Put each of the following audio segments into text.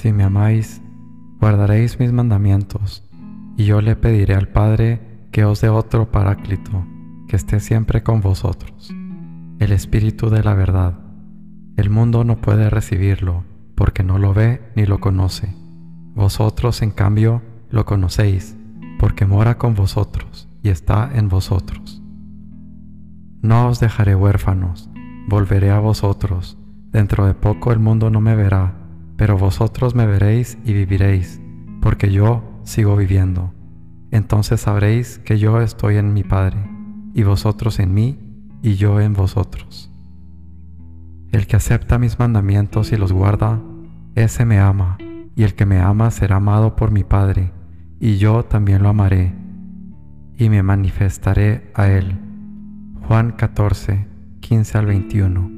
Si me amáis, guardaréis mis mandamientos, y yo le pediré al Padre que os dé otro paráclito, que esté siempre con vosotros, el Espíritu de la verdad. El mundo no puede recibirlo, porque no lo ve ni lo conoce. Vosotros, en cambio, lo conocéis, porque mora con vosotros y está en vosotros. No os dejaré huérfanos, volveré a vosotros. Dentro de poco el mundo no me verá, pero vosotros me veréis y viviréis, porque yo sigo viviendo. Entonces sabréis que yo estoy en mi Padre, y vosotros en mí, y yo en vosotros. El que acepta mis mandamientos y los guarda, ese me ama, y el que me ama será amado por mi Padre, y yo también lo amaré, y me manifestaré a él. Juan 14, 15 al 21.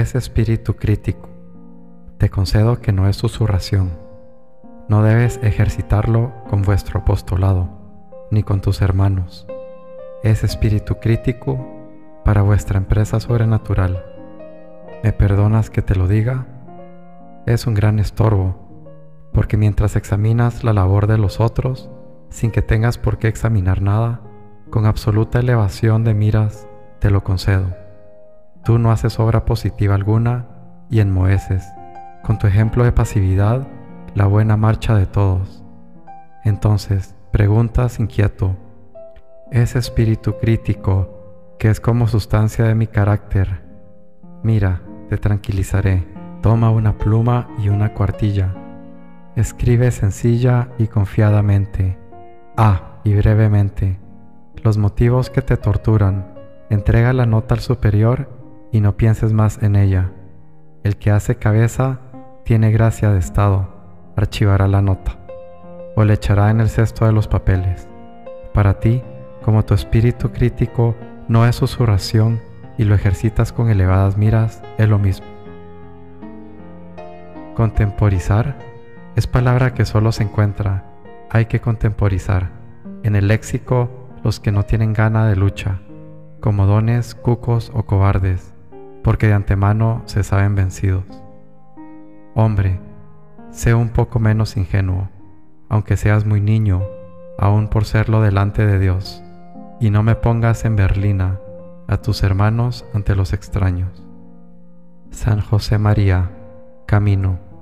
Es espíritu crítico. Te concedo que no es susurración. No debes ejercitarlo con vuestro apostolado, ni con tus hermanos. Es espíritu crítico para vuestra empresa sobrenatural. ¿Me perdonas que te lo diga? Es un gran estorbo, porque mientras examinas la labor de los otros, sin que tengas por qué examinar nada, con absoluta elevación de miras, te lo concedo Tú no haces obra positiva alguna y enmoheces, con tu ejemplo de pasividad, la buena marcha de todos. Entonces, preguntas inquieto, ese espíritu crítico que es como sustancia de mi carácter, mira, te tranquilizaré, toma una pluma y una cuartilla, escribe sencilla y confiadamente, ah, y brevemente, los motivos que te torturan, entrega la nota al superior y no pienses más en ella. El que hace cabeza tiene gracia de estado, archivará la nota, o le echará en el cesto de los papeles. Para ti, como tu espíritu crítico no es susurración y lo ejercitas con elevadas miras, es lo mismo. Contemporizar es palabra que solo se encuentra, hay que contemporizar. En el léxico, los que no tienen gana de lucha, como dones, cucos o cobardes, porque de antemano se saben vencidos. Hombre, sé un poco menos ingenuo, aunque seas muy niño, aún por serlo delante de Dios, y no me pongas en berlina a tus hermanos ante los extraños. San José María, Camino.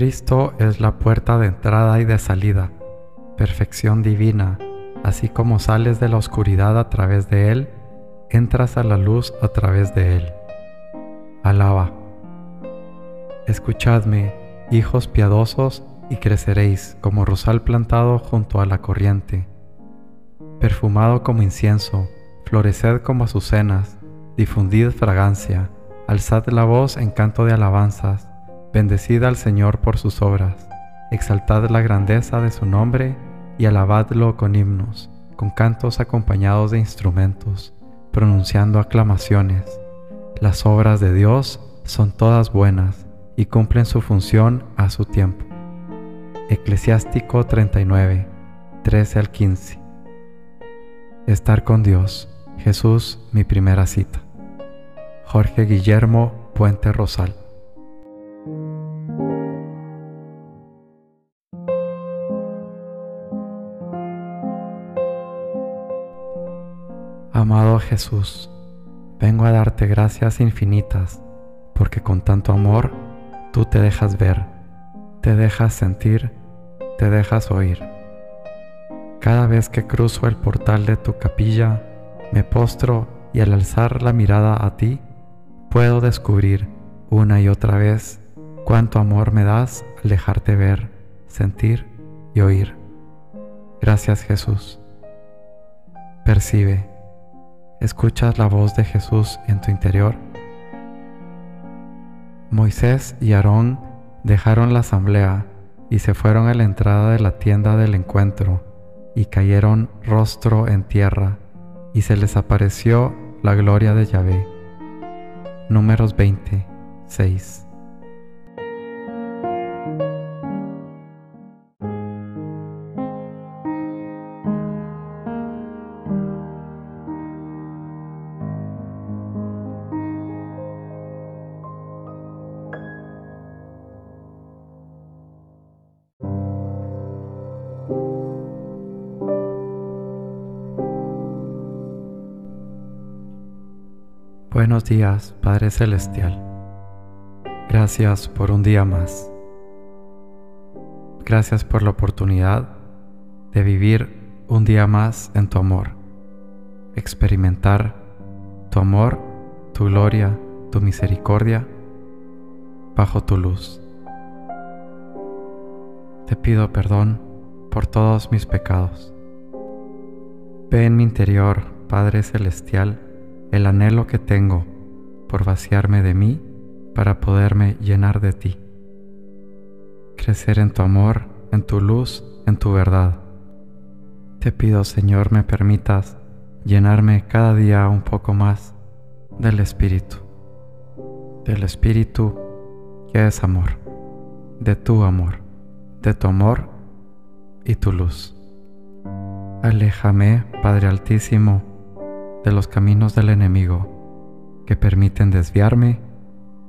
Cristo es la puerta de entrada y de salida, perfección divina, así como sales de la oscuridad a través de Él, entras a la luz a través de Él. Alaba. Escuchadme, hijos piadosos, y creceréis como rosal plantado junto a la corriente. Perfumado como incienso, floreced como azucenas, difundid fragancia, alzad la voz en canto de alabanzas, Bendecid al Señor por sus obras, exaltad la grandeza de su nombre y alabadlo con himnos, con cantos acompañados de instrumentos, pronunciando aclamaciones. Las obras de Dios son todas buenas y cumplen su función a su tiempo. Eclesiástico 39, 13 al 15. Estar con Dios, Jesús, mi primera cita. Jorge Guillermo Puente Rosal. Amado Jesús, vengo a darte gracias infinitas, porque con tanto amor tú te dejas ver, te dejas sentir, te dejas oír. Cada vez que cruzo el portal de tu capilla, me postro y al alzar la mirada a ti, puedo descubrir una y otra vez cuánto amor me das al dejarte ver, sentir y oír. Gracias Jesús. Percibe ¿Escuchas la voz de Jesús en tu interior? Moisés y Aarón dejaron la asamblea y se fueron a la entrada de la tienda del encuentro y cayeron rostro en tierra y se les apareció la gloria de Yahvé. Números 20, 6. Buenos días, Padre Celestial. Gracias por un día más. Gracias por la oportunidad de vivir un día más en tu amor, experimentar tu amor, tu gloria, tu misericordia bajo tu luz. Te pido perdón por todos mis pecados. Ve en mi interior, Padre Celestial, el anhelo que tengo por vaciarme de mí para poderme llenar de ti. Crecer en tu amor, en tu luz, en tu verdad. Te pido, Señor, me permitas llenarme cada día un poco más del Espíritu, del Espíritu que es amor, de tu amor, de tu amor y tu luz. Aléjame, Padre Altísimo, de los caminos del enemigo que permiten desviarme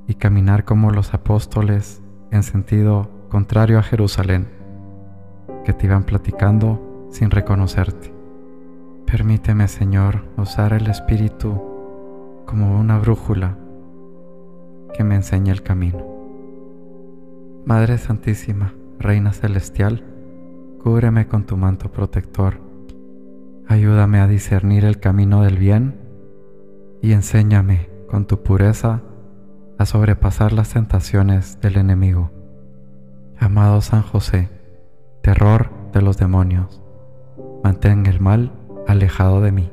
y caminar como los apóstoles en sentido contrario a Jerusalén, que te iban platicando sin reconocerte. Permíteme, Señor, usar el Espíritu como una brújula que me enseñe el camino. Madre Santísima, Reina Celestial, cúbreme con tu manto protector Ayúdame a discernir el camino del bien y enséñame con tu pureza a sobrepasar las tentaciones del enemigo. Amado San José, terror de los demonios, mantén el mal alejado de mí.